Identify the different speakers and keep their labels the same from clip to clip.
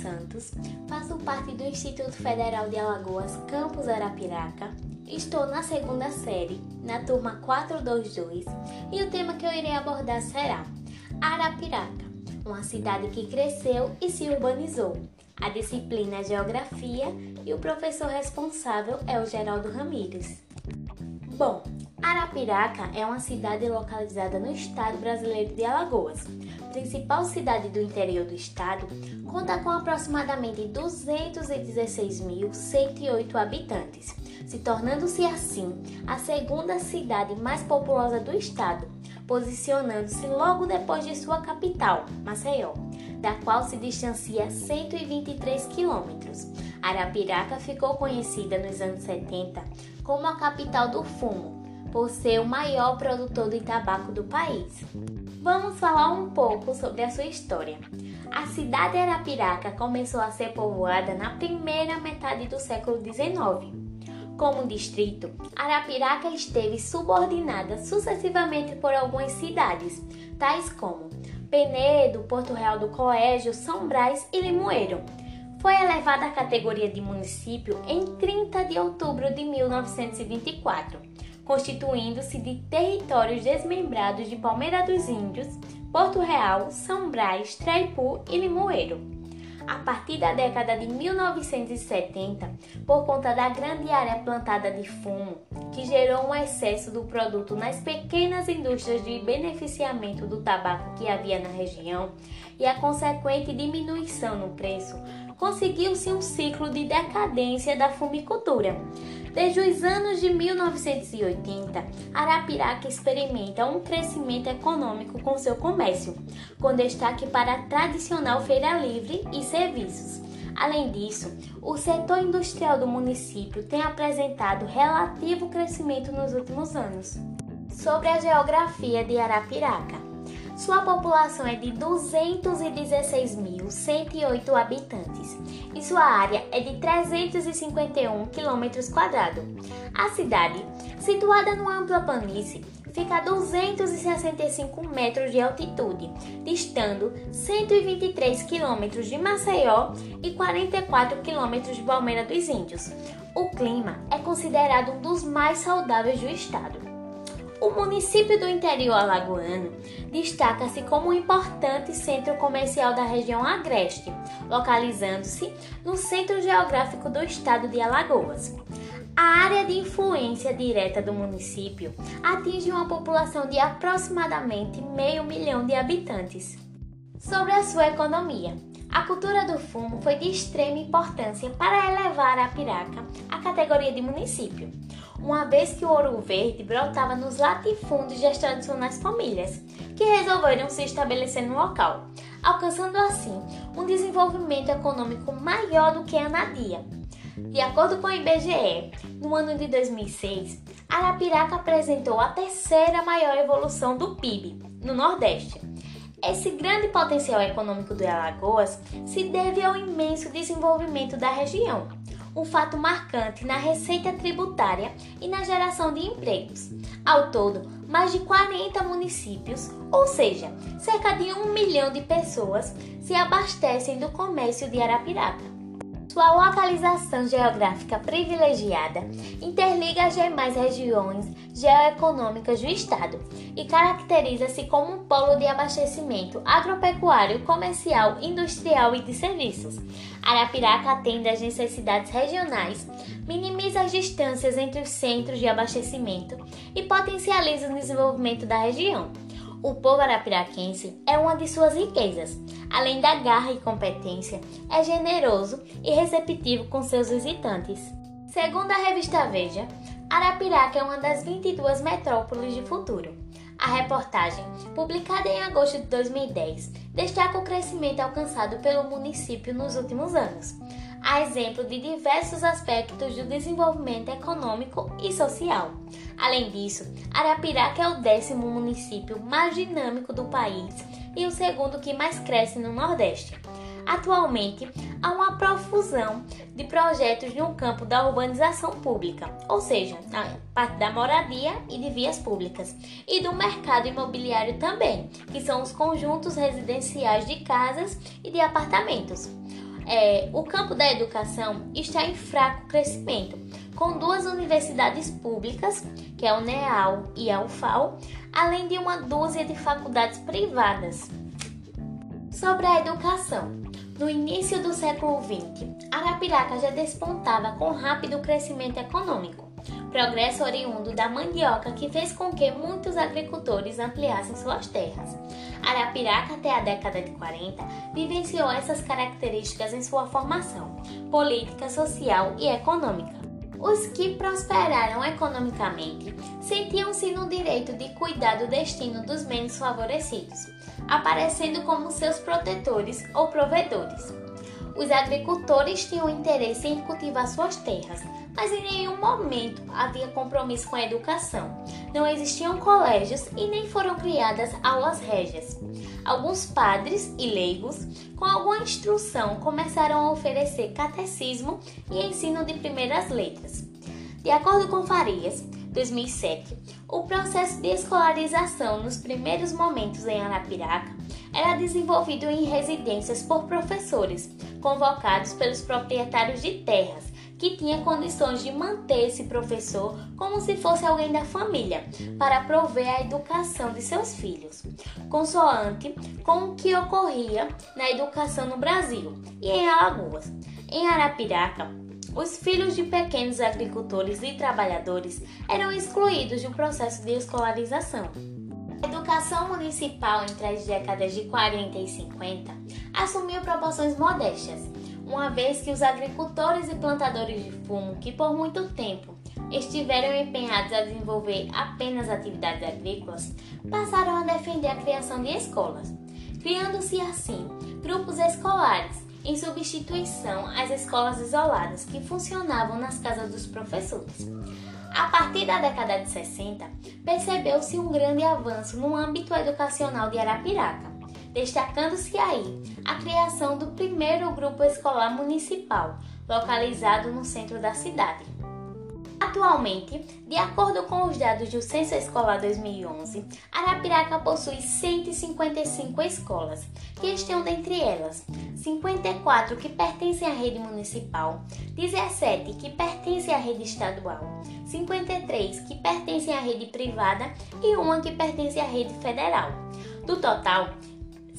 Speaker 1: Santos, faço parte do Instituto Federal de Alagoas, Campus Arapiraca. Estou na segunda série, na turma 422, e o tema que eu irei abordar será Arapiraca, uma cidade que cresceu e se urbanizou. A disciplina é Geografia e o professor responsável é o Geraldo Ramírez. Bom, Arapiraca é uma cidade localizada no estado brasileiro de Alagoas. Principal cidade do interior do estado, conta com aproximadamente 216.108 habitantes, se tornando-se assim a segunda cidade mais populosa do estado, posicionando-se logo depois de sua capital, Maceió, da qual se distancia 123 quilômetros. Arapiraca ficou conhecida nos anos 70 como a capital do fumo, por ser o maior produtor de tabaco do país. Vamos falar um pouco sobre a sua história. A cidade de Arapiraca começou a ser povoada na primeira metade do século XIX. Como distrito, Arapiraca esteve subordinada sucessivamente por algumas cidades, tais como Penedo, Porto Real do Colégio, São Brás e Limoeiro, foi elevada à categoria de município em 30 de outubro de 1924, constituindo-se de territórios desmembrados de Palmeira dos Índios, Porto Real, São Brás, Traipu e Limoeiro. A partir da década de 1970, por conta da grande área plantada de fumo, que gerou um excesso do produto nas pequenas indústrias de beneficiamento do tabaco que havia na região e a consequente diminuição no preço, conseguiu-se um ciclo de decadência da fumicultura. Desde os anos de 1980, Arapiraca experimenta um crescimento econômico com seu comércio, com destaque para a tradicional feira livre e serviços. Além disso, o setor industrial do município tem apresentado relativo crescimento nos últimos anos. Sobre a geografia de Arapiraca. Sua população é de 216.108 habitantes e sua área é de 351 km. A cidade, situada numa ampla planície, fica a 265 metros de altitude, distando 123 quilômetros de Maceió e 44 quilômetros de Palmeira dos Índios. O clima é considerado um dos mais saudáveis do estado. O município do interior alagoano destaca-se como um importante centro comercial da região agreste, localizando-se no centro geográfico do estado de Alagoas. A área de influência direta do município atinge uma população de aproximadamente meio milhão de habitantes. Sobre a sua economia, a cultura do fumo foi de extrema importância para elevar a Piraca à categoria de município uma vez que o ouro verde brotava nos latifúndios das tradicionais famílias, que resolveram se estabelecer no local, alcançando assim um desenvolvimento econômico maior do que a Nadia. De acordo com a IBGE, no ano de 2006, Arapiraca apresentou a terceira maior evolução do PIB no Nordeste. Esse grande potencial econômico de Alagoas se deve ao imenso desenvolvimento da região, um fato marcante na receita tributária e na geração de empregos. Ao todo, mais de 40 municípios, ou seja, cerca de um milhão de pessoas, se abastecem do comércio de Arapiraca. Sua localização geográfica privilegiada interliga as demais regiões geoeconômicas do estado e caracteriza-se como um polo de abastecimento agropecuário, comercial, industrial e de serviços. Arapiraca atende às necessidades regionais, minimiza as distâncias entre os centros de abastecimento e potencializa o desenvolvimento da região. O povo arapiraquense é uma de suas riquezas. Além da garra e competência, é generoso e receptivo com seus visitantes. Segundo a revista Veja, Arapiraca é uma das 22 metrópoles de futuro. A reportagem, publicada em agosto de 2010, destaca o crescimento alcançado pelo município nos últimos anos, a exemplo de diversos aspectos do desenvolvimento econômico e social. Além disso, Arapiraca é o décimo município mais dinâmico do país e o segundo que mais cresce no Nordeste. Atualmente, há uma profusão de projetos no campo da urbanização pública, ou seja, na parte da moradia e de vias públicas, e do mercado imobiliário também, que são os conjuntos residenciais de casas e de apartamentos. É, o campo da educação está em fraco crescimento, com duas universidades públicas, que é a UNEAL e a UFAL, além de uma dúzia de faculdades privadas. Sobre a educação. No início do século XX, Arapiraca já despontava com rápido crescimento econômico, progresso oriundo da mandioca que fez com que muitos agricultores ampliassem suas terras. Arapiraca, até a década de 40, vivenciou essas características em sua formação política, social e econômica. Os que prosperaram economicamente sentiam-se no direito de cuidar do destino dos menos favorecidos, aparecendo como seus protetores ou provedores. Os agricultores tinham interesse em cultivar suas terras, mas em nenhum momento havia compromisso com a educação. Não existiam colégios e nem foram criadas aulas régias. Alguns padres e leigos, com alguma instrução, começaram a oferecer catecismo e ensino de primeiras letras. De acordo com Farias, 2007, o processo de escolarização nos primeiros momentos em Arapiraca era desenvolvido em residências por professores, convocados pelos proprietários de terras, que tinha condições de manter esse professor como se fosse alguém da família, para prover a educação de seus filhos, consoante com o que ocorria na educação no Brasil e em Alagoas. Em Arapiraca, os filhos de pequenos agricultores e trabalhadores eram excluídos do processo de escolarização. A educação municipal entre as décadas de 40 e 50 assumiu proporções modestas, uma vez que os agricultores e plantadores de fumo, que por muito tempo estiveram empenhados a desenvolver apenas atividades agrícolas, passaram a defender a criação de escolas, criando-se assim grupos escolares em substituição às escolas isoladas que funcionavam nas casas dos professores. A partir da década de 60, percebeu-se um grande avanço no âmbito educacional de Arapiraca, destacando-se aí a criação do primeiro grupo escolar municipal, localizado no centro da cidade. Atualmente, de acordo com os dados do Censo Escolar 2011, Arapiraca possui 155 escolas, que estão dentre elas 54 que pertencem à rede municipal, 17 que pertencem à rede estadual, 53 que pertencem à rede privada e uma que pertence à rede federal. Do total,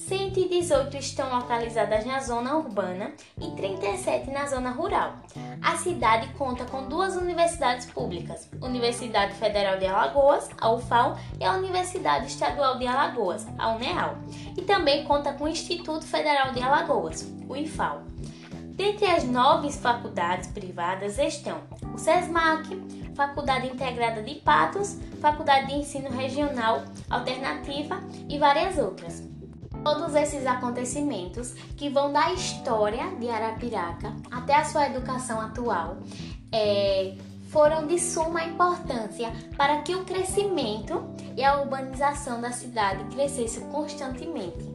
Speaker 1: 118 estão localizadas na zona urbana e 37 na zona rural. A cidade conta com duas universidades públicas: Universidade Federal de Alagoas, a UFAL, e a Universidade Estadual de Alagoas, a UNEAL, e também conta com o Instituto Federal de Alagoas, o IFAL. Dentre as nove faculdades privadas estão o SESMAC, Faculdade Integrada de Patos, Faculdade de Ensino Regional Alternativa e várias outras. Todos esses acontecimentos que vão da história de Arapiraca até a sua educação atual é, foram de suma importância para que o crescimento e a urbanização da cidade crescesse constantemente.